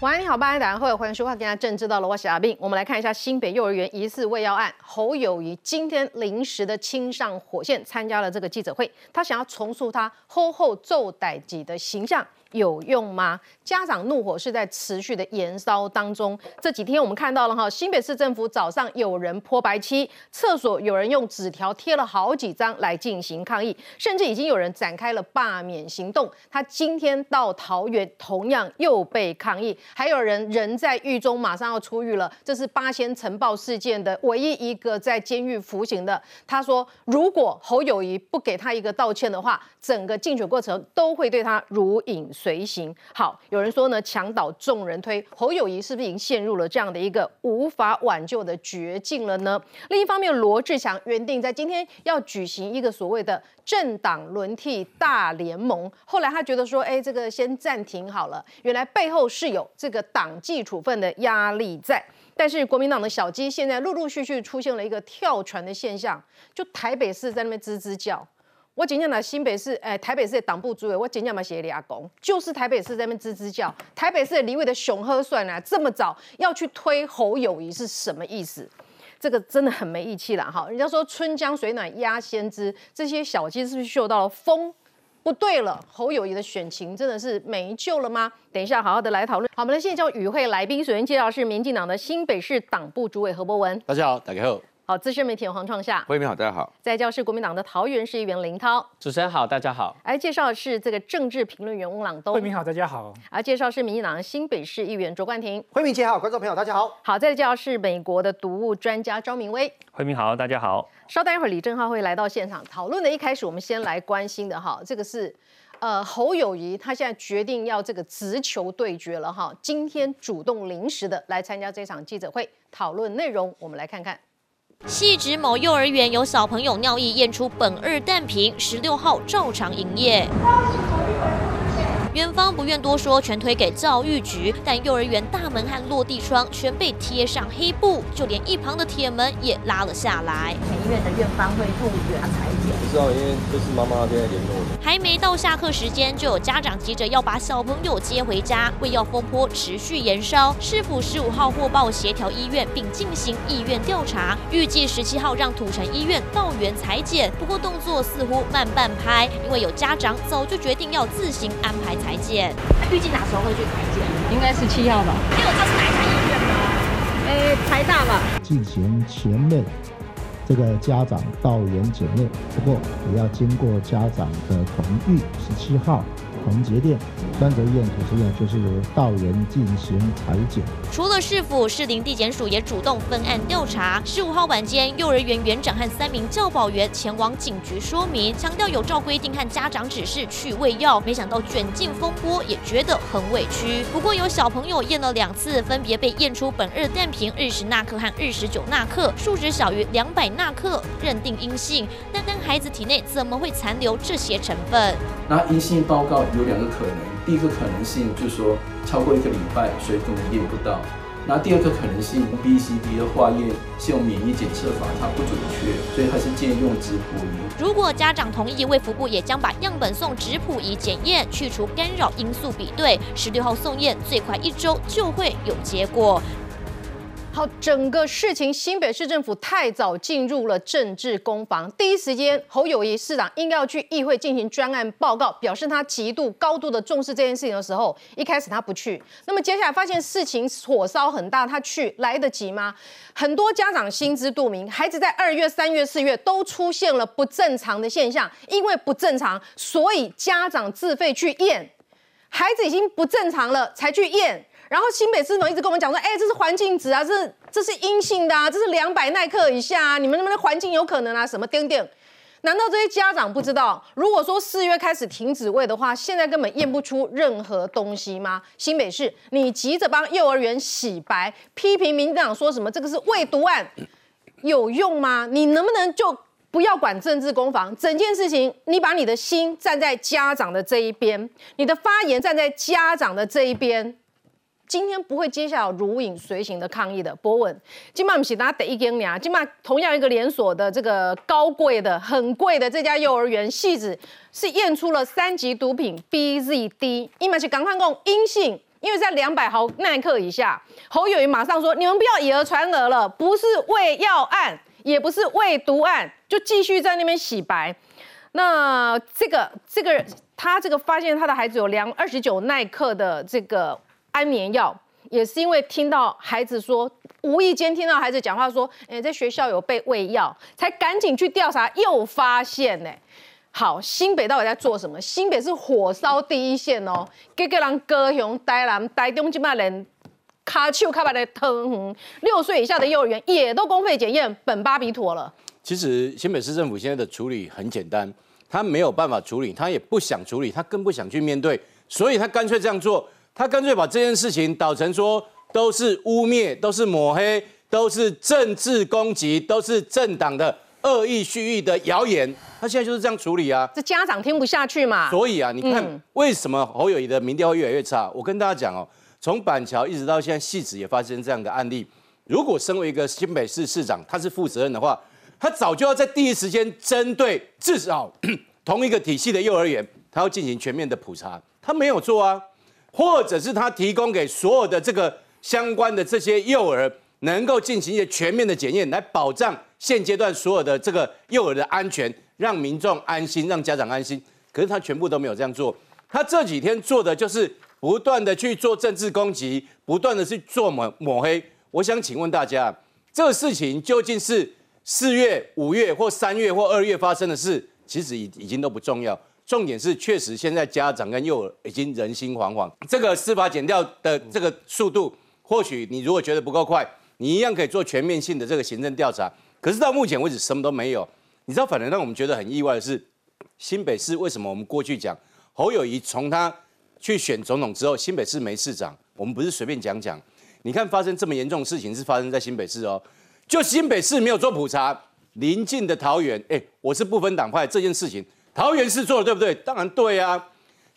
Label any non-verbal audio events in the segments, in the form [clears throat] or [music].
晚安，你好，八安打会欢迎收看《今天政治到了》，我是阿斌。我们来看一下新北幼儿园疑似喂药案，侯友谊今天临时的亲上火线，参加了这个记者会，他想要重塑他厚厚揍歹己的形象。有用吗？家长怒火是在持续的燃烧当中。这几天我们看到了哈，新北市政府早上有人泼白漆，厕所有人用纸条贴了好几张来进行抗议，甚至已经有人展开了罢免行动。他今天到桃园，同样又被抗议，还有人人在狱中，马上要出狱了。这是八仙城报事件的唯一一个在监狱服刑的。他说，如果侯友谊不给他一个道歉的话，整个竞选过程都会对他如影。随行好，有人说呢，墙倒众人推，侯友谊是不是已经陷入了这样的一个无法挽救的绝境了呢？另一方面，罗志祥原定在今天要举行一个所谓的政党轮替大联盟，后来他觉得说，哎，这个先暂停好了。原来背后是有这个党纪处分的压力在，但是国民党的小鸡现在陆陆续续出现了一个跳船的现象，就台北市在那边吱吱叫。我今天来新北市，哎，台北市的党部主委，我今天嘛写俩公，就是台北市在那边吱吱叫，台北市的李伟的熊喝算了，这么早要去推侯友谊是什么意思？这个真的很没义气了哈！人家说春江水暖鸭先知，这些小鸡是不是嗅到了风？不对了，侯友谊的选情真的是没救了吗？等一下好好的来讨论。好，我们现在叫与会来宾，首先介绍是民进党的新北市党部主委何伯文。大家好，大家好。好，资深媒体黄创夏，慧明好，大家好。在教室国民党的桃园市议员林涛，主持人好，大家好。来介绍的是这个政治评论员翁朗东，慧明好，大家好。而介绍是民进党新北市议员卓冠廷，慧明姐好，观众朋友大家好。好，再介绍是美国的毒物专家张明威，慧明好，大家好。稍待一会儿，李正浩会来到现场讨论的。一开始我们先来关心的哈，这个是呃侯友谊，他现在决定要这个直球对决了哈，今天主动临时的来参加这场记者会，讨论内容，我们来看看。细指某幼儿园有小朋友尿液验出苯二氮平，十六号照常营业。园方不愿多说，全推给教育局，但幼儿园大门和落地窗全被贴上黑布，就连一旁的铁门也拉了下来。医院的院方会入园裁剪。不知道，因为这是妈妈那边联络的。还没到下课时间，就有家长急着要把小朋友接回家。为要风波持续延烧，市府十五号获报协调医院，并进行意愿调查，预计十七号让土城医院到园裁剪。不过动作似乎慢半拍，因为有家长早就决定要自行安排裁剪。预计哪时候会去裁剪？应该是七号吧。你有知道是哪一家医院吗？诶，台大吧。进行前面。这个家长到园检验，不过也要经过家长的同意。十七号。同节电、三泽医院、土石院就是由道员进行裁剪。除了市府、市林地检署也主动分案调查。十五号晚间，幼儿园园长和三名教保员前往警局说明，强调有照规定和家长指示去喂药。没想到卷进风波，也觉得很委屈。不过有小朋友验了两次，分别被验出苯二氮平日十纳克和日十九纳克，数值小于两百纳克，认定阴性。但但孩子体内怎么会残留这些成分？那阴性报告。有两个可能，第一个可能性就是说超过一个礼拜，所以可能验不到。那第二个可能性，B、C、D 的化验是用免疫检测法，它不准确，所以还是建议用质谱仪。如果家长同意，卫福部也将把样本送质谱仪检验，去除干扰因素比对。十六号送验，最快一周就会有结果。好，整个事情，新北市政府太早进入了政治攻防。第一时间，侯友谊市长应该要去议会进行专案报告，表示他极度、高度的重视这件事情的时候，一开始他不去。那么接下来发现事情火烧很大，他去来得及吗？很多家长心知肚明，孩子在二月、三月、四月都出现了不正常的现象，因为不正常，所以家长自费去验，孩子已经不正常了才去验。然后新北市总一直跟我们讲说，哎，这是环境值啊，这是这是阴性的啊，这是两百耐克以下啊，你们能不能环境有可能啊？什么丁丁？难道这些家长不知道？如果说四月开始停止喂的话，现在根本验不出任何东西吗？新北市，你急着帮幼儿园洗白，批评民进党说什么这个是喂毒案，有用吗？你能不能就不要管政治攻防？整件事情，你把你的心站在家长的这一边，你的发言站在家长的这一边。今天不会接下来如影随形的抗议的。博文，今晚不是大家第一间呀，今晚同样一个连锁的这个高贵的、很贵的这家幼儿园，细子是验出了三级毒品 BZD，因为是赶快讲阴性，因为在两百毫耐克以下，侯友谊马上说：“你们不要以讹传讹了，不是喂药案，也不是喂毒案，就继续在那边洗白。”那这个这个他这个发现他的孩子有两二十九耐克的这个安眠药，也是因为听到孩子说，无意间听到孩子讲话说：“哎，在学校有被喂药，才赶紧去调查，又发现呢。”好，新北到底在做什么？新北是火烧第一线哦，给个人高雄、台南、台中这帮人卡丘卡把的疼。六岁以下的幼儿园也都公费检验苯巴比妥了。其实新北市政府现在的处理很简单，他没有办法处理，他也不想处理，他更不想去面对，所以他干脆这样做，他干脆把这件事情导成说都是污蔑，都是抹黑，都是政治攻击，都是政党的恶意蓄意的谣言。他现在就是这样处理啊，这家长听不下去嘛。所以啊，你看为什么侯友谊的民调会越来越差？我跟大家讲哦，从板桥一直到现在，戏子也发生这样的案例。如果身为一个新北市市长，他是负责任的话，他早就要在第一时间针对至少 [clears throat] 同一个体系的幼儿园，他要进行全面的普查。他没有做啊，或者是他提供给所有的这个相关的这些幼儿，能够进行一些全面的检验，来保障现阶段所有的这个幼儿的安全。让民众安心，让家长安心，可是他全部都没有这样做。他这几天做的就是不断的去做政治攻击，不断的去做抹抹黑。我想请问大家，这个事情究竟是四月、五月或三月或二月发生的事，其实已已经都不重要。重点是，确实现在家长跟幼儿已经人心惶惶。这个司法减掉的这个速度，或许你如果觉得不够快，你一样可以做全面性的这个行政调查。可是到目前为止，什么都没有。你知道，反而让我们觉得很意外的是，新北市为什么我们过去讲侯友谊从他去选总统之后，新北市没市长，我们不是随便讲讲。你看，发生这么严重的事情是发生在新北市哦，就新北市没有做普查，临近的桃园，哎，我是不分党派，这件事情桃园市做的对不对？当然对啊，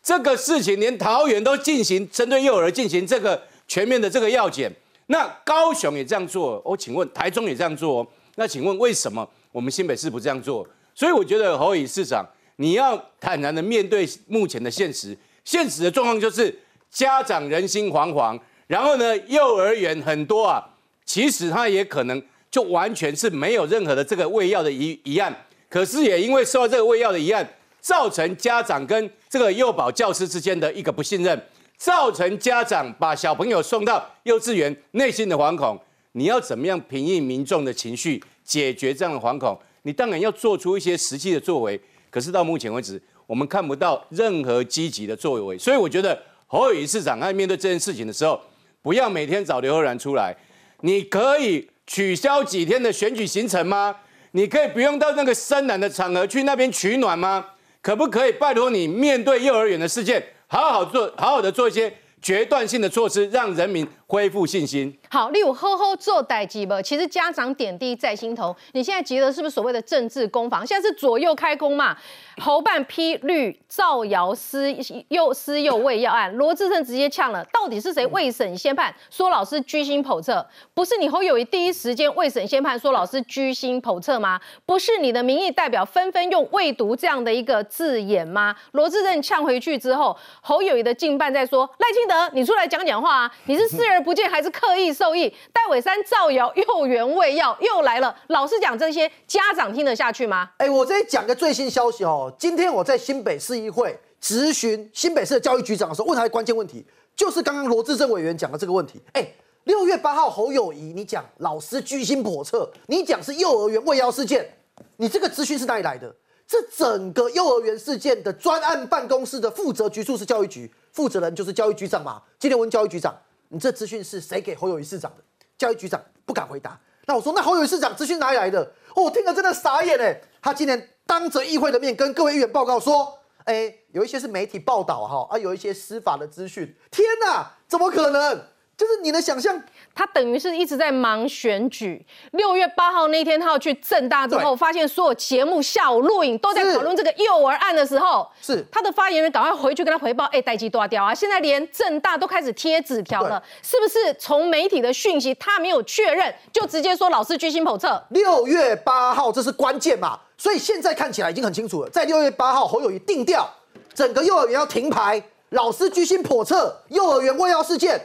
这个事情连桃园都进行针对幼儿进行这个全面的这个药检，那高雄也这样做，我请问台中也这样做，那请问为什么？我们新北市不这样做，所以我觉得侯乙市长，你要坦然的面对目前的现实。现实的状况就是家长人心惶惶，然后呢，幼儿园很多啊，其实他也可能就完全是没有任何的这个喂药的疑疑案，可是也因为受到这个喂药的疑案，造成家长跟这个幼保教师之间的一个不信任，造成家长把小朋友送到幼稚园内心的惶恐。你要怎么样平抑民众的情绪？解决这样的惶恐，你当然要做出一些实际的作为。可是到目前为止，我们看不到任何积极的作为。所以我觉得侯友宜市长在面对这件事情的时候，不要每天找刘赫然出来。你可以取消几天的选举行程吗？你可以不用到那个深蓝的场合去那边取暖吗？可不可以拜托你面对幼儿园的事件，好好做，好好的做一些。决断性的措施，让人民恢复信心。好，例如呵呵做代机吧，其实家长点滴在心头。你现在急的是不是所谓的政治攻防？现在是左右开弓嘛？侯办批绿造谣私又私幼喂药案，罗志胜直接呛了，到底是谁未审先判说老师居心叵测？不是你侯友谊第一时间未审先判说老师居心叵测吗？不是你的民意代表纷纷用未读这样的一个字眼吗？罗志胜呛回去之后，侯友谊的近办在说赖清德。你出来讲讲话啊！你是视而不见还是刻意受益？戴伟山造谣幼园喂药又来了，老师讲这些家长听得下去吗？哎，我这里讲个最新消息哦。今天我在新北市议会质询新北市的教育局长的时候，问他的关键问题，就是刚刚罗志正委员讲的这个问题。哎，六月八号侯友谊，你讲老师居心叵测，你讲是幼儿园喂药事件，你这个资讯是哪里来的？这整个幼儿园事件的专案办公室的负责局处是教育局。负责人就是教育局长嘛？今天问教育局长，你这资讯是谁给侯友谊市长的？教育局长不敢回答。那我说，那侯友谊市长资讯哪里来的？我听了真的傻眼哎！他今天当着议会的面跟各位议员报告说，哎，有一些是媒体报道哈，啊，有一些司法的资讯。天哪，怎么可能？就是你的想象，他等于是一直在忙选举。六月八号那天，他要去正大之后，发现所有节目下午录影都在讨论这个幼儿案的时候，是他的发言人赶快回去跟他回报，哎，待机断掉啊！现在连正大都开始贴纸条了，是不是？从媒体的讯息，他没有确认，就直接说老师居心叵测。六月八号，这是关键嘛？所以现在看起来已经很清楚了，在六月八号，侯友谊定调，整个幼儿园要停牌。老师居心叵测，幼儿园喂药事件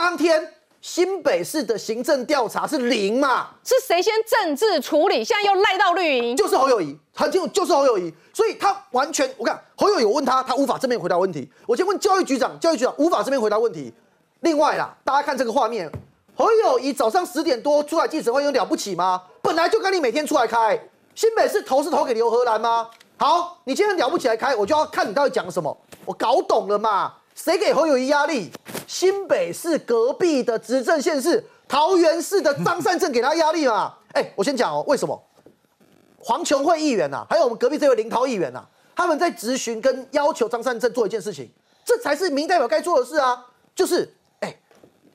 当天。新北市的行政调查是零嘛？是谁先政治处理？现在又赖到绿营，就是侯友谊，很清楚，就是侯友谊，所以他完全，我看侯友谊问他，他无法正面回答问题。我先问教育局长，教育局长无法正面回答问题。另外啦，大家看这个画面，侯友谊早上十点多出来记者会，有了不起吗？本来就该你每天出来开，新北市投是投给刘荷兰吗？好，你今天了不起来开，我就要看你到底讲什么，我搞懂了嘛？谁给侯友谊压力？新北市隔壁的执政县市桃园市的张善政给他压力嘛？[laughs] 哎，我先讲哦，为什么？黄琼惠议员呐，还有我们隔壁这位林涛议员呐，他们在质询跟要求张善政做一件事情，这才是民代表该做的事啊！就是哎，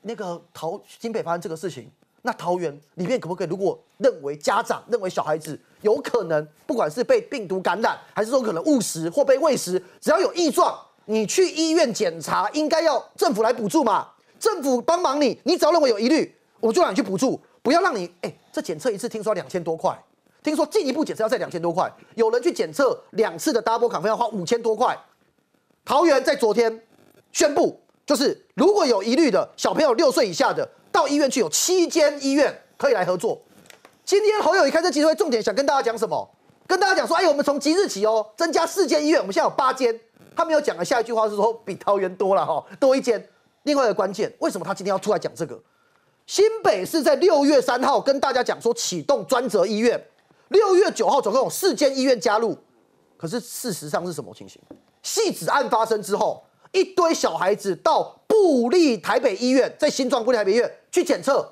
那个桃新北发生这个事情，那桃园里面可不可以？如果认为家长认为小孩子有可能，不管是被病毒感染，还是说可能误食或被喂食，只要有异状。你去医院检查，应该要政府来补助嘛？政府帮忙你，你只要认为有疑虑，我就让你去补助，不要让你哎，这检测一次听说两千多块，听说进一步检测要再两千多块，有人去检测两次的 double 卡费要花五千多块。桃园在昨天宣布，就是如果有疑虑的小朋友六岁以下的，到医院去有七间医院可以来合作。今天侯友谊开这记者会，重点想跟大家讲什么？跟大家讲说，哎，我们从即日起哦，增加四间医院，我们现在有八间。他没有讲的下一句话是说比桃园多了哈，多一间。另外一个关键，为什么他今天要出来讲这个？新北市在六月三号跟大家讲说启动专责医院，六月九号总共有四间医院加入。可是事实上是什么情形？戏子案发生之后，一堆小孩子到布利台北医院，在新庄布利台北医院去检测，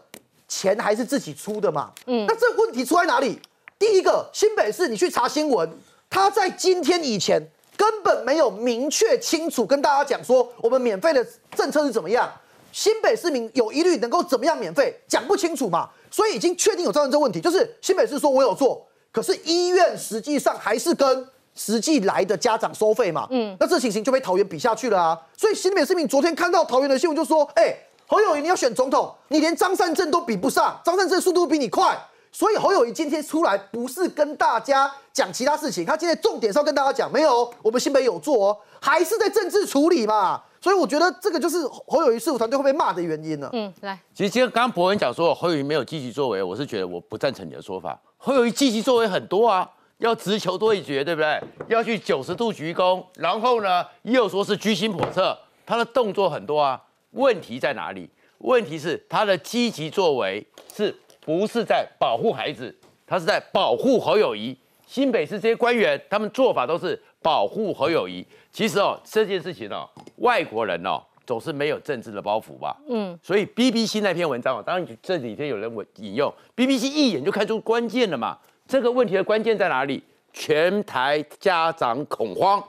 钱还是自己出的嘛？嗯，那这问题出在哪里？第一个，新北市你去查新闻，他在今天以前。根本没有明确清楚跟大家讲说我们免费的政策是怎么样，新北市民有疑虑能够怎么样免费讲不清楚嘛，所以已经确定有造成这问题，就是新北市说我有做，可是医院实际上还是跟实际来的家长收费嘛，嗯，那这情形就被桃园比下去了啊，所以新北市民昨天看到桃园的新闻就说，哎，侯友谊你要选总统，你连张善政都比不上，张善政速度比你快。所以侯友谊今天出来不是跟大家讲其他事情，他今天重点是要跟大家讲，没有我们新北有做哦，还是在政治处理嘛。所以我觉得这个就是侯友谊事务团队会被骂的原因呢。嗯，来，其实今天刚刚博文讲说侯友谊没有积极作为，我是觉得我不赞成你的说法。侯友谊积极作为很多啊，要直球对决，对不对？要去九十度鞠躬，然后呢又说是居心叵测，他的动作很多啊。问题在哪里？问题是他的积极作为是。不是在保护孩子，他是在保护侯友谊。新北市这些官员，他们做法都是保护侯友谊。其实哦，这件事情哦，外国人哦总是没有政治的包袱吧？嗯。所以 BBC 那篇文章哦，当然这几天有人引引用 BBC 一眼就看出关键了嘛。这个问题的关键在哪里？全台家长恐慌，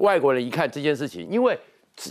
外国人一看这件事情，因为。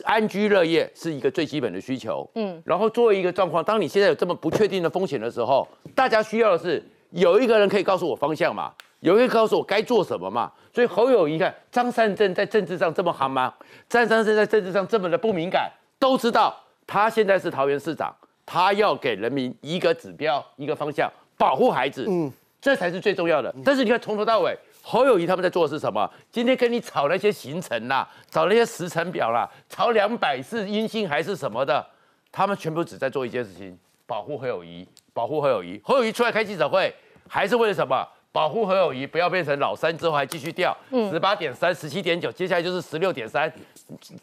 安居乐业是一个最基本的需求，嗯，然后作为一个状况，当你现在有这么不确定的风险的时候，大家需要的是有一个人可以告诉我方向嘛，有一个告诉我该做什么嘛。所以侯友谊看张善政在政治上这么寒吗？张善政在政治上这么的不敏感，都知道他现在是桃园市长，他要给人民一个指标、一个方向，保护孩子，嗯，这才是最重要的。但是你看从头到尾。侯友谊他们在做的是什么？今天跟你吵那些行程啦，吵那些时程表啦，吵两百是阴性还是什么的，他们全部只在做一件事情：保护侯友谊，保护侯友谊。侯友谊出来开记者会，还是为了什么？保护侯友谊，不要变成老三之后还继续掉。十八点三，十七点九，接下来就是十六点三。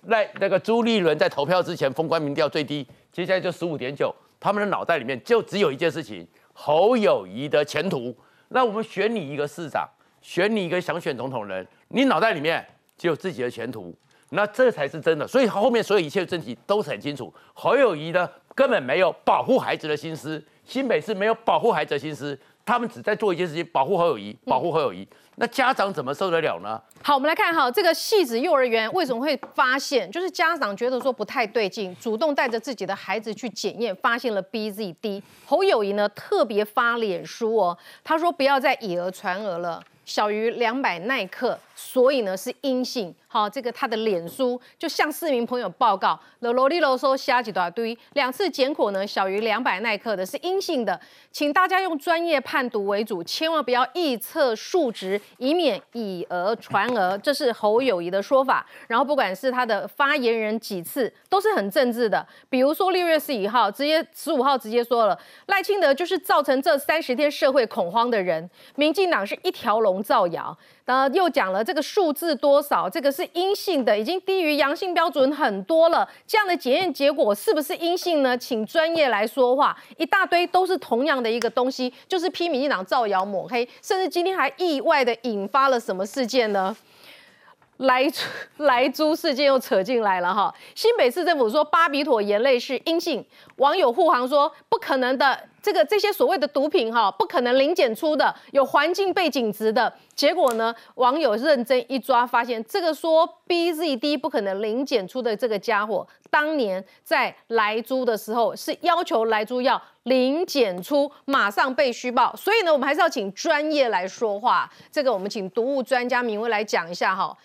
那那个朱立伦在投票之前封关民调最低，接下来就十五点九。他们的脑袋里面就只有一件事情：侯友谊的前途。那我们选你一个市长。选你一个想选总统人，你脑袋里面只有自己的前途，那这才是真的。所以后面所有一切的问题都是很清楚。侯友谊呢，根本没有保护孩子的心思，新北市没有保护孩子的心思，他们只在做一件事情：保护侯友谊，保护侯友谊。那家长怎么受得了呢？好，我们来看哈，这个戏子幼儿园为什么会发现，就是家长觉得说不太对劲，主动带着自己的孩子去检验，发现了 BZD。侯友谊呢特别发脸书哦，他说不要再以讹传讹了。小于两百耐克，所以呢是阴性。好，这个他的脸书就向市民朋友报告，罗罗里罗说瞎几大堆，两次检口呢小于两百奈克的是阴性的，请大家用专业判读为主，千万不要臆测数值，以免以讹传讹。这是侯友谊的说法。然后不管是他的发言人几次都是很政治的，比如说六月十一号直接十五号直接说了，赖清德就是造成这三十天社会恐慌的人，民进党是一条龙造谣。呃，又讲了这个数字多少，这个是阴性的，已经低于阳性标准很多了。这样的检验结果是不是阴性呢？请专业来说话。一大堆都是同样的一个东西，就是批民进党造谣抹黑，甚至今天还意外的引发了什么事件呢？来来猪事件又扯进来了哈。新北市政府说巴比妥盐类是阴性，网友护航说不可能的。这个这些所谓的毒品哈，不可能零检出的，有环境背景值的。结果呢，网友认真一抓，发现这个说 BZD 不可能零检出的这个家伙，当年在来租的时候是要求来租要零检出，马上被虚报。所以呢，我们还是要请专业来说话。这个我们请毒物专家明威来讲一下哈。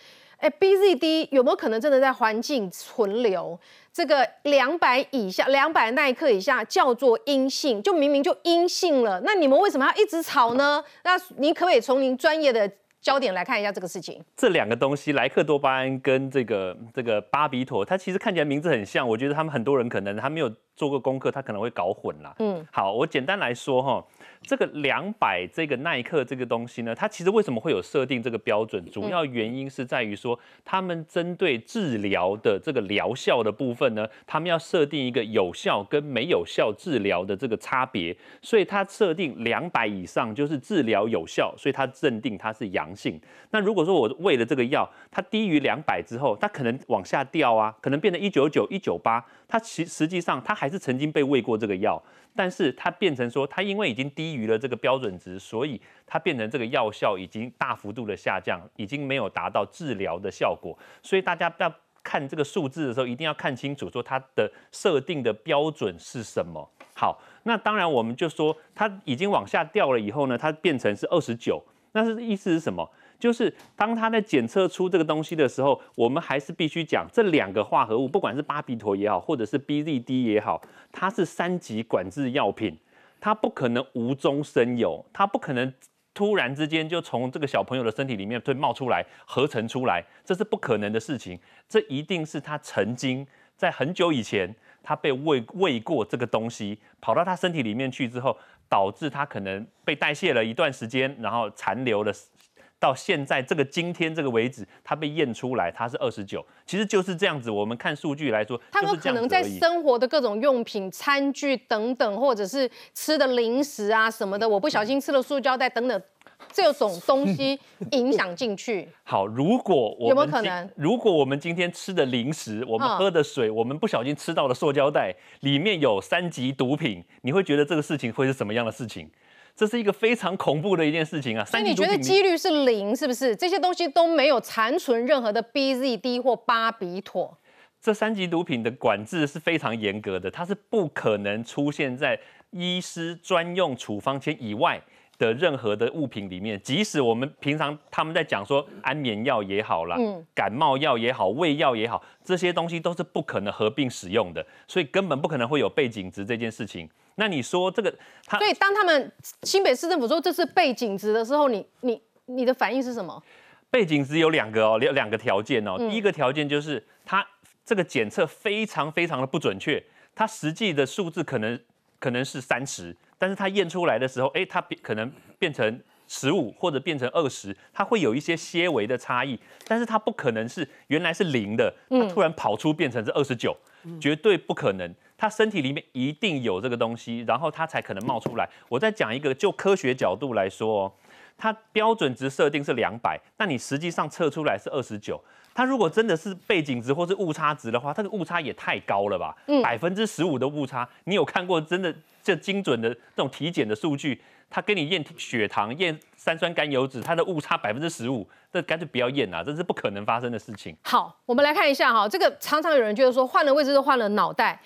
哎，BZD 有没有可能真的在环境存留？这个两百以下，两百耐克以下叫做阴性，就明明就阴性了。那你们为什么要一直吵呢？那你可不可以从您专业的焦点来看一下这个事情？这两个东西，莱克多巴胺跟这个这个巴比妥，它其实看起来名字很像。我觉得他们很多人可能他没有做过功课，他可能会搞混啦。嗯，好，我简单来说哈。这个两百这个耐克这个东西呢，它其实为什么会有设定这个标准？主要原因是在于说，他们针对治疗的这个疗效的部分呢，他们要设定一个有效跟没有效治疗的这个差别，所以它设定两百以上就是治疗有效，所以它认定它是阳性。那如果说我喂了这个药，它低于两百之后，它可能往下掉啊，可能变成一九九、一九八，它其实际上它还是曾经被喂过这个药。但是它变成说，它因为已经低于了这个标准值，所以它变成这个药效已经大幅度的下降，已经没有达到治疗的效果。所以大家要看这个数字的时候，一定要看清楚，说它的设定的标准是什么。好，那当然我们就说，它已经往下掉了以后呢，它变成是二十九，那是意思是什么？就是当他在检测出这个东西的时候，我们还是必须讲这两个化合物，不管是巴比妥也好，或者是 BZD 也好，它是三级管制药品，它不可能无中生有，它不可能突然之间就从这个小朋友的身体里面会冒出来合成出来，这是不可能的事情。这一定是他曾经在很久以前，他被喂喂过这个东西，跑到他身体里面去之后，导致他可能被代谢了一段时间，然后残留了。到现在这个今天这个为止，它被验出来，它是二十九，其实就是这样子。我们看数据来说，他们可能在生活的各种用品、餐具等等，或者是吃的零食啊什么的，我不小心吃了塑胶袋等等，这种东西 [laughs] 影响进去。好，如果我有没有可能？如果我们今天吃的零食，我们喝的水，我们不小心吃到了塑胶袋，里面有三级毒品，你会觉得这个事情会是什么样的事情？这是一个非常恐怖的一件事情啊！所以你觉得几率是零，是不是？这些东西都没有残存任何的 BZD 或巴比妥。这三级毒品的管制是非常严格的，它是不可能出现在医师专用处方签以外的任何的物品里面。即使我们平常他们在讲说安眠药也好啦，嗯，感冒药也好，胃药也好，这些东西都是不可能合并使用的，所以根本不可能会有背景值这件事情。那你说这个，他所以当他们新北市政府说这是背景值的时候，你你你的反应是什么？背景值有两个哦，两两个条件哦。第一个条件就是它这个检测非常非常的不准确，它实际的数字可能可能是三十，但是它验出来的时候，哎，它变可能变成十五或者变成二十，它会有一些些微的差异，但是它不可能是原来是零的，它突然跑出变成是二十九，绝对不可能。他身体里面一定有这个东西，然后他才可能冒出来。我再讲一个，就科学角度来说，它标准值设定是两百，那你实际上测出来是二十九。它如果真的是背景值或是误差值的话，它的误差也太高了吧？百分之十五的误差，你有看过真的这精准的这种体检的数据？他跟你验血糖、验三酸甘油脂，它的误差百分之十五，这干脆不要验啊！这是不可能发生的事情。好，我们来看一下哈，这个常常有人觉得说换了位置就换了脑袋。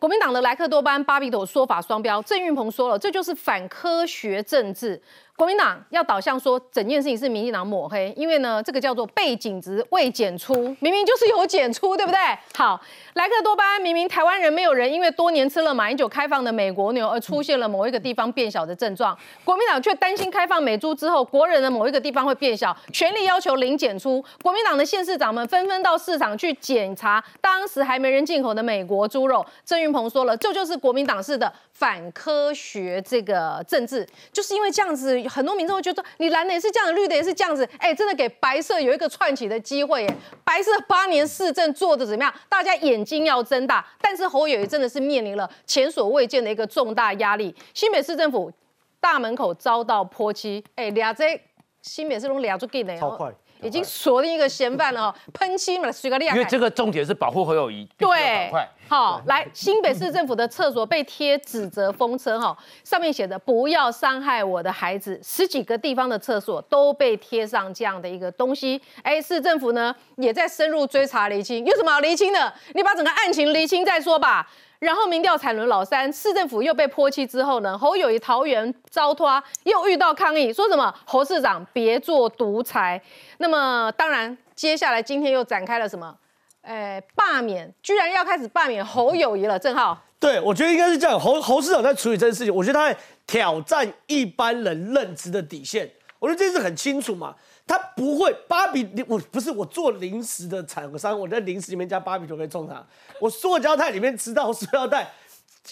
国民党的莱克多巴胺巴比妥说法双标，郑运鹏说了，这就是反科学政治。国民党要导向说整件事情是民进党抹黑，因为呢，这个叫做背景值未检出，明明就是有检出，对不对？好，莱克多巴胺明明台湾人没有人因为多年吃了马英九开放的美国牛而出现了某一个地方变小的症状，国民党却担心开放美猪之后国人的某一个地方会变小，全力要求零检出。国民党的县市长们纷纷到市场去检查当时还没人进口的美国猪肉。郑云鹏说了，这就是国民党式的反科学这个政治，就是因为这样子。很多民众会觉得，你蓝的也是这样，绿的也是这样子，哎，真的给白色有一个串起的机会，耶。白色八年市政做的怎么样？大家眼睛要睁大。但是侯友谊真的是面临了前所未见的一个重大压力。新北市政府大门口遭到泼漆，哎，俩这新北市拢俩就给的，超快。已经锁定一个嫌犯了哦，[laughs] 喷漆嘛，水个亮。因为这个重点是保护侯友谊。对，好，来新北市政府的厕所被贴指责风车哈，上面写的不要伤害我的孩子，十几个地方的厕所都被贴上这样的一个东西。哎，市政府呢也在深入追查厘清，有什么好厘清的？你把整个案情厘清再说吧。然后民调惨轮老三，市政府又被泼漆之后呢，侯友谊桃园遭拖，又遇到抗议，说什么侯市长别做独裁。那么当然，接下来今天又展开了什么？诶，罢免，居然要开始罢免侯友谊了。郑浩，对我觉得应该是这样，侯侯市长在处理这件事情，我觉得他在挑战一般人认知的底线。我觉得这是很清楚嘛。他不会，芭比，我不是我做零食的厂商，我在零食里面加芭比就可以中它。我塑胶袋里面吃到塑料袋。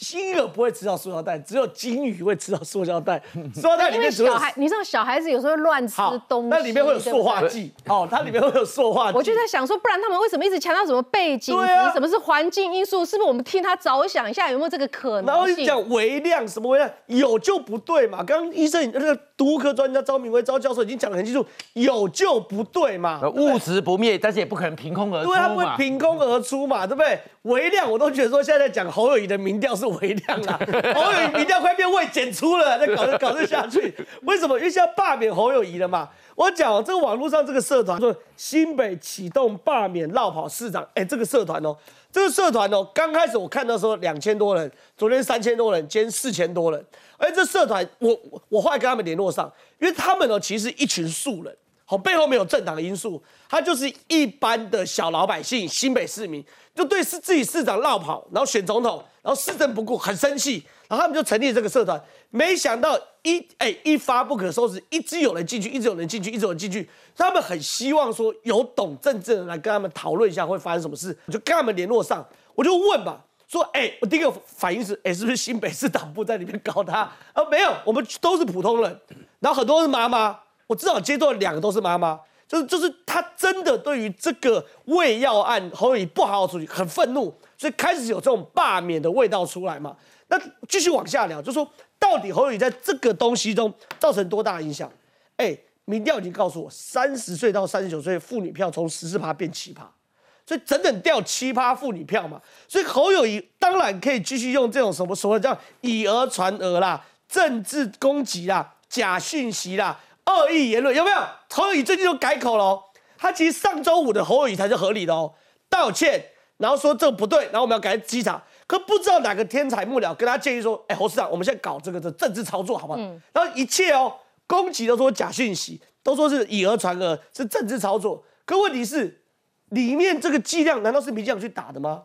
金鹅不会吃到塑料袋，只有金鱼会吃到塑料袋。[laughs] 塑料袋里面小孩，你知道小孩子有时候乱吃东西，那里面会有塑化剂。哦，它里面会有塑化剂。我就在想说，不然他们为什么一直强调什么背景？对啊，什么是环境因素？是不是我们替他着想一下，有没有这个可能？然后讲微量，什么微量？有就不对嘛。刚刚医生那个毒科专家招明威招教授已经讲得很清楚，有就不对嘛。物质不灭，但是也不可能凭空而出对，它不会凭空而出嘛，对不对？微量我都觉得说，现在讲侯友谊的民调是微量啊。[laughs] 侯友谊民调快变未检出了，再搞着搞这下去，[laughs] 为什么？因为现在罢免侯友谊了嘛。我讲这个网络上这个社团说新北启动罢免绕跑市长，哎，这个社团哦，这个社团哦，刚开始我看到说两千多人，昨天三千多人，今天四千多人。而这社团，我我后来跟他们联络上，因为他们哦其实一群素人，好背后没有政党的因素，他就是一般的小老百姓，新北市民。就对市自己市长绕跑，然后选总统，然后市政不顾，很生气，然后他们就成立这个社团。没想到一哎一发不可收拾，一直有人进去，一直有人进去，一直有人进去。他们很希望说有懂政治的人来跟他们讨论一下会发生什么事。我就跟他们联络上，我就问吧，说哎，我第一个反应是哎，是不是新北市党部在里面搞他？啊，没有，我们都是普通人，然后很多是妈妈，我至少接触了两个都是妈妈。就是就是他真的对于这个胃药案侯友宜不好好处理很愤怒，所以开始有这种罢免的味道出来嘛。那继续往下聊，就说到底侯友宜在这个东西中造成多大影响？哎，民调已经告诉我，三十岁到三十九岁妇女票从十四趴变七趴，所以整整掉七趴妇女票嘛。所以侯友宜当然可以继续用这种什么所谓叫以讹传讹啦、政治攻击啦、假讯息啦。恶意言论有没有？侯友谊最近就改口了，他其实上周五的侯友谊才是合理的哦，道歉，然后说这不对，然后我们要改稽查，可不知道哪个天才幕僚跟他建议说，哎，侯市长，我们现在搞这个的政治操作好不好？然后一切哦，攻击都说假讯息，都说是以讹传讹，是政治操作，可问题是里面这个剂量难道是民进党去打的吗？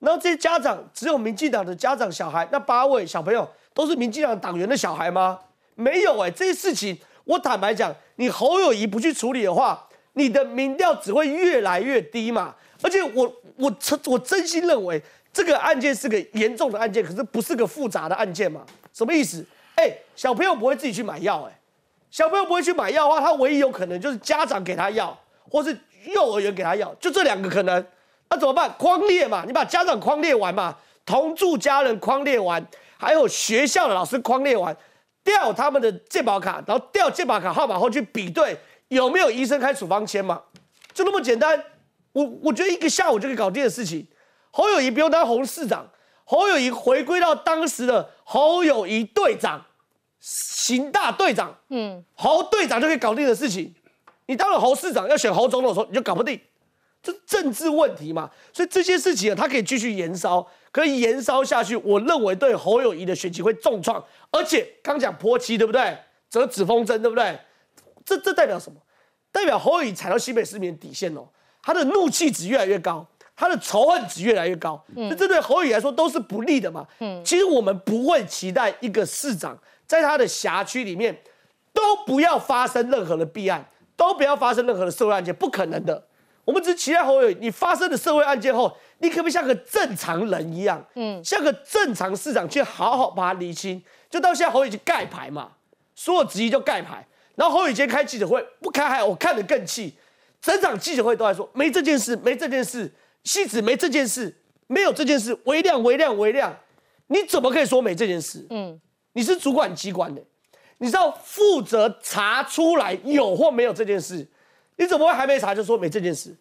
然后这些家长只有民进党的家长小孩，那八位小朋友都是民进党党员的小孩吗？没有哎，这些事情。我坦白讲，你侯友谊不去处理的话，你的民调只会越来越低嘛。而且我我真我真心认为这个案件是个严重的案件，可是不是个复杂的案件嘛？什么意思？哎，小朋友不会自己去买药，哎，小朋友不会去买药的话，他唯一有可能就是家长给他药，或是幼儿园给他药，就这两个可能。那怎么办？框列嘛，你把家长框列完嘛，同住家人框列完，还有学校的老师框列完。调他们的健保卡，然后调健保卡号码后去比对有没有医生开处方签嘛？就那么简单。我我觉得一个下午就可以搞定的事情。侯友谊不用当侯市长，侯友谊回归到当时的侯友谊队长、刑大队长，嗯，侯队长就可以搞定的事情。你当了侯市长要选侯总统的时候，你就搞不定，这政治问题嘛。所以这些事情啊，他可以继续延烧。可以延烧下去，我认为对侯友谊的选情会重创，而且刚讲泼漆，对不对？折纸风筝，对不对？这这代表什么？代表侯友宜踩到西北市民的底线哦，他的怒气值越来越高，他的仇恨值越来越高，那这对侯友宜来说都是不利的嘛。嗯，其实我们不会期待一个市长在他的辖区里面都不要发生任何的弊案，都不要发生任何的社会案件，不可能的。我们只期待侯友宜，你发生了社会案件后，你可不可以像个正常人一样，嗯，像个正常市长去好好把它理清？就到现在侯友宜盖牌嘛，所有质疑就盖牌。然后侯友宜今天开记者会，不开还我看得更气，整场记者会都在说没这件事，没这件事，戏子没这件事，没有这件事，微量微量微量，你怎么可以说没这件事？嗯，你是主管机关的，你知道负责查出来有或没有这件事，你怎么会还没查就说没这件事？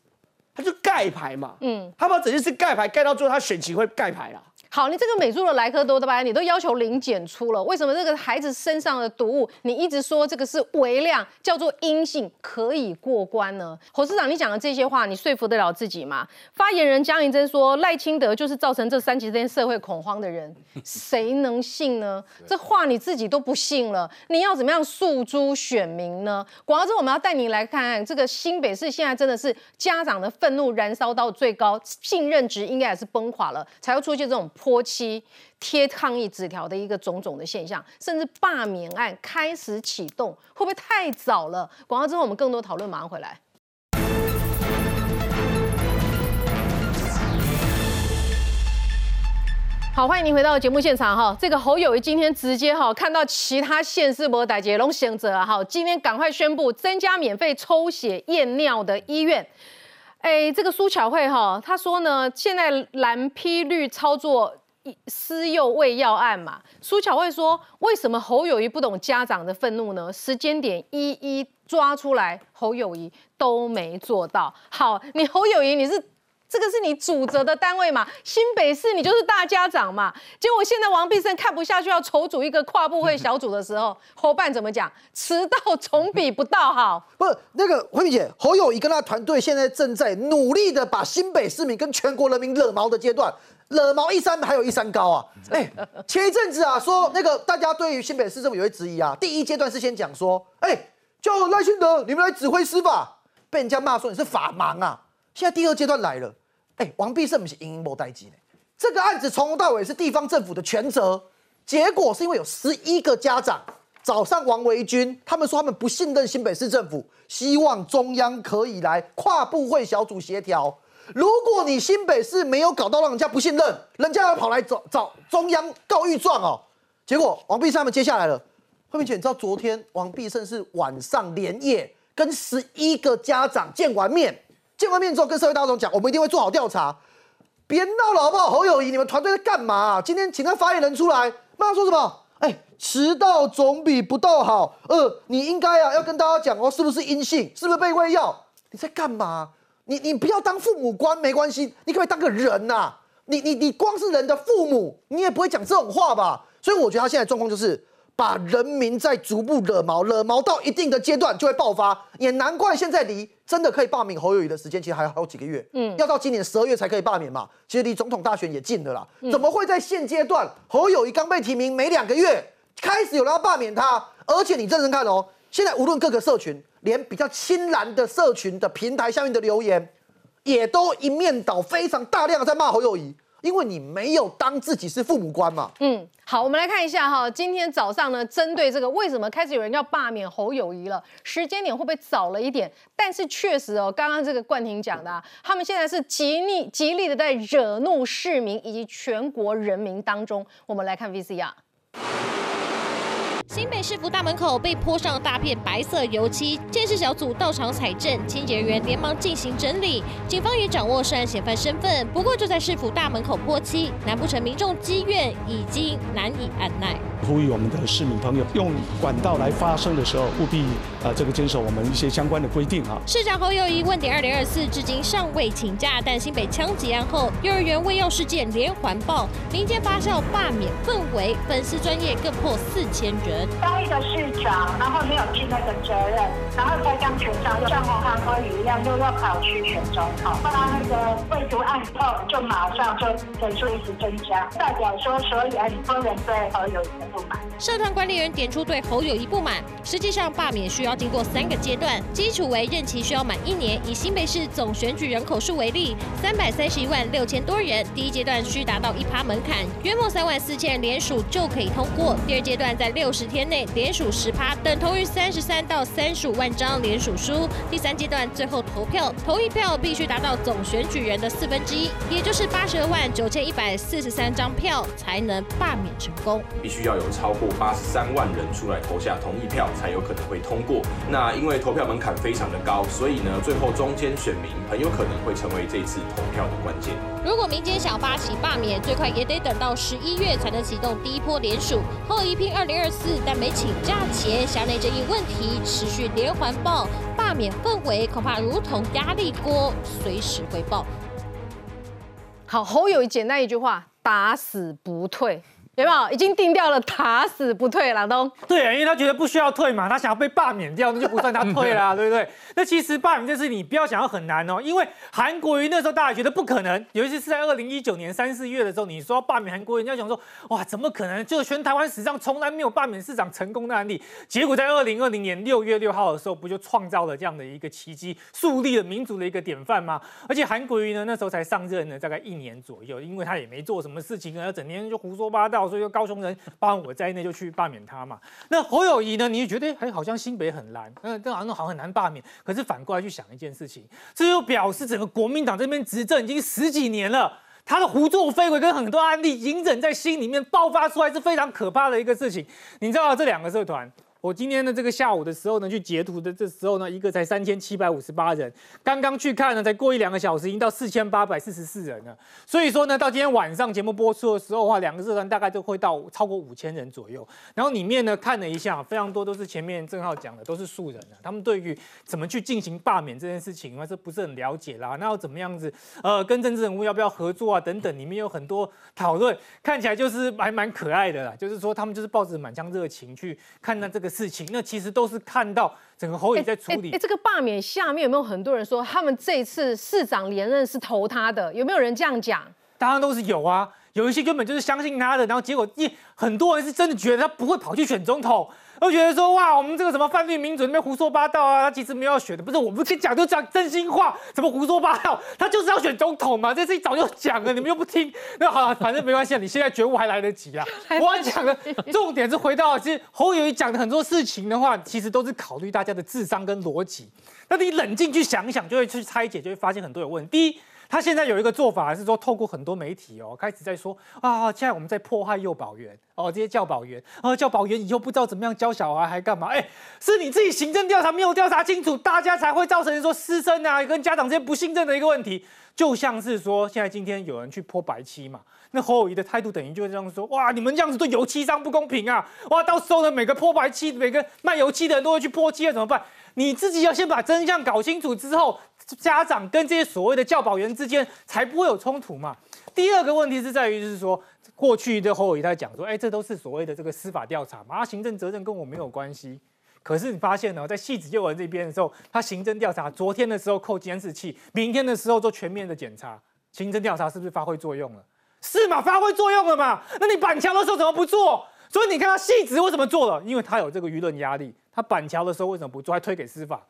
他就盖牌嘛，嗯，他把整件事盖牌盖到最后，他选情会盖牌啦。好，你这个美猪的莱克多的吧，你都要求零检出了，为什么这个孩子身上的毒物，你一直说这个是微量，叫做阴性，可以过关呢？侯市长，你讲的这些话，你说服得了自己吗？发言人江银珍说赖清德就是造成这三级之间社会恐慌的人，谁能信呢？这话你自己都不信了，你要怎么样诉诸选民呢？广告之后我们要带你来看看这个新北市现在真的是家长的愤怒燃烧到最高，信任值应该也是崩垮了，才会出现这种。泼漆、贴抗议纸条的一个种种的现象，甚至罢免案开始启动，会不会太早了？广告之后我们更多讨论，马上回来。好，欢迎您回到节目现场哈。这个侯友谊今天直接哈看到其他县市博代杰龙选择哈，今天赶快宣布增加免费抽血验尿的医院。哎，这个苏巧慧哈，她说呢，现在蓝批绿操作私幼喂药案嘛，苏巧慧说，为什么侯友谊不懂家长的愤怒呢？时间点一一抓出来，侯友谊都没做到。好，你侯友谊你是。这个是你主责的单位嘛？新北市你就是大家长嘛？结果现在王必胜看不下去，要筹组一个跨部会小组的时候，侯办怎么讲？迟到总比不到好。不是那个慧敏姐，侯友谊跟他团队现在正在努力的把新北市民跟全国人民惹毛的阶段，惹毛一山还有一山高啊！[laughs] 哎，前一阵子啊，说那个大家对于新北市政府有些质疑啊，第一阶段是先讲说，哎，叫赖清德你们来指挥司法，被人家骂说你是法盲啊。现在第二阶段来了，哎，王必胜不是隐隐谋待机呢？这个案子从头到尾是地方政府的全责，结果是因为有十一个家长找上王维军，他们说他们不信任新北市政府，希望中央可以来跨部会小组协调。如果你新北市没有搞到让人家不信任，人家要跑来找找中央告御状哦。结果王必胜他们接下来了，慧明姐，你知道昨天王必胜是晚上连夜跟十一个家长见完面。见完面之后，跟社会大众讲，我们一定会做好调查，别闹了好不好？侯友谊，你们团队在干嘛？今天请个发言人出来，骂他说什么？哎，迟到总比不到好。呃，你应该啊，要跟大家讲哦，是不是阴性？是不是被喂药？你在干嘛？你你不要当父母官没关系，你可不可以当个人呐？你你你光是人的父母，你也不会讲这种话吧？所以我觉得他现在状况就是。把人民在逐步惹毛，惹毛到一定的阶段就会爆发，也难怪现在离真的可以罢免侯友谊的时间其实还有好几个月，嗯，要到今年十二月才可以罢免嘛，其实离总统大选也近了啦，怎么会在现阶段侯友谊刚被提名没两个月，开始有人要罢免他？而且你认真看哦，现在无论各个社群，连比较亲蓝的社群的平台下面的留言，也都一面倒，非常大量的在骂侯友谊。因为你没有当自己是父母官嘛。嗯，好，我们来看一下哈，今天早上呢，针对这个为什么开始有人要罢免侯友谊了，时间点会不会早了一点？但是确实哦，刚刚这个冠廷讲的，他们现在是极力极力的在惹怒市民以及全国人民当中，我们来看 VCR。新北市府大门口被泼上大片白色油漆，建设小组到场采证，清洁人员连忙进行整理。警方也掌握涉案嫌犯身份，不过就在市府大门口泼漆，难不成民众积怨已经难以按耐？呼吁我们的市民朋友用管道来发声的时候，务必啊这个坚守我们一些相关的规定啊。市长侯友谊问鼎二零二四至今尚未请假，但新北枪击案后，幼儿园喂药事件连环爆，民间发酵罢免氛围，粉丝专业更破四千人。当一个市长，然后没有尽那个责任，然后再当选上又像红韩国瑜一样，又要跑去选总统，后来那个未读案后，就马上就人数一直增加，代表说所以很多人对侯友谊的不满。社团管理员点出对侯友谊不满，实际上罢免需要经过三个阶段，基础为任期需要满一年。以新北市总选举人口数为例，三百三十一万六千多人，第一阶段需达到一趴门槛，约莫三万四千人联署就可以通过。第二阶段在六十天内联署十趴，等同于三十三到三十五万张联署书。第三阶段最后投票，投一票必须达到总选举人的四分之一，也就是八十二万九千一百四十三张票，才能罢免成功。必须要有超过八十三万人出来投下同意票，才有可能会通过。那因为投票门槛非常的高，所以呢，最后中间选民很有可能会成为这次投票的关键。如果民间想发起罢免，最快也得等到十一月才能启动第一波联署。后一批二零二四，但没请假前，辖内这一问题持续连环爆，罢免氛围恐怕如同压力锅，随时会爆。好，侯友简单一句话，打死不退。有没有已经定掉了打死不退？郎东对啊，因为他觉得不需要退嘛，他想要被罢免掉，那就不算他退啦，对不对？那其实罢免这事你不要想要很难哦，因为韩国瑜那时候大家觉得不可能，尤其是在二零一九年三四月的时候，你说要罢免韩国瑜，人家想说哇，怎么可能？就全台湾史上从来没有罢免市长成功的案例。结果在二零二零年六月六号的时候，不就创造了这样的一个奇迹，树立了民主的一个典范吗？而且韩国瑜呢，那时候才上任呢，大概一年左右，因为他也没做什么事情啊，整天就胡说八道，所以就高雄人。包括我在内就去罢免他嘛。那侯友谊呢？你就觉得哎，好像新北很难，嗯，这好像好像很难罢免。可是反过来去想一件事情，这就表示整个国民党这边执政已经十几年了，他的胡作非为跟很多案例隐忍在心里面爆发出来是非常可怕的一个事情。你知道这两个社团？我今天的这个下午的时候呢，去截图的这时候呢，一个才三千七百五十八人，刚刚去看呢，才过一两个小时，已经到四千八百四十四人了。所以说呢，到今天晚上节目播出的时候的话，两个社团大概都会到超过五千人左右。然后里面呢，看了一下，非常多都是前面郑浩讲的，都是素人啊。他们对于怎么去进行罢免这件事情，那这不是很了解啦。那要怎么样子，呃，跟政治人物要不要合作啊？等等，里面有很多讨论，看起来就是还蛮可爱的啦。就是说，他们就是抱着满腔热情去看待这个事情。那其实。都是看到整个侯友在处理。哎，这个罢免下面有没有很多人说他们这次市长连任是投他的？有没有人这样讲？当然都是有啊，有一些根本就是相信他的，然后结果一很多人是真的觉得他不会跑去选总统。都觉得说哇，我们这个什么泛绿民主那边胡说八道啊，他其实没有选的，不是我们跟讲就讲真心话，怎么胡说八道？他就是要选总统嘛，[laughs] 这事早就讲了，你们又不听。[laughs] 那好了，反正没关系，你现在觉悟还来得及啊。[laughs] 我要讲的重点是回到，其实侯友谊讲的很多事情的话，其实都是考虑大家的智商跟逻辑。那你冷静去想一想，就会去拆解，就会发现很多有问题。第一。他现在有一个做法还是说，透过很多媒体哦，开始在说啊，现在我们在迫害幼保员哦，这些教保员啊，教保员以后不知道怎么样教小孩，还干嘛？哎，是你自己行政调查没有调查清楚，大家才会造成说师生啊跟家长之间不信任的一个问题。就像是说，现在今天有人去泼白漆嘛，那侯友谊的态度等于就是这样说，哇，你们这样子对油漆商不公平啊！哇，到时候呢，每个泼白漆、每个卖油漆的人都会去泼漆了，怎么办？你自己要先把真相搞清楚之后。家长跟这些所谓的教保员之间才不会有冲突嘛？第二个问题是在于，就是说过去的侯友谊在讲说，哎，这都是所谓的这个司法调查嘛，行政责任跟我没有关系。可是你发现呢，在戏子幼儿这边的时候，他行政调查，昨天的时候扣监视器，明天的时候做全面的检查，行政调查是不是发挥作用了？是嘛？发挥作用了嘛？那你板桥的时候怎么不做？所以你看他戏子为什么做了？因为他有这个舆论压力。他板桥的时候为什么不做？还推给司法？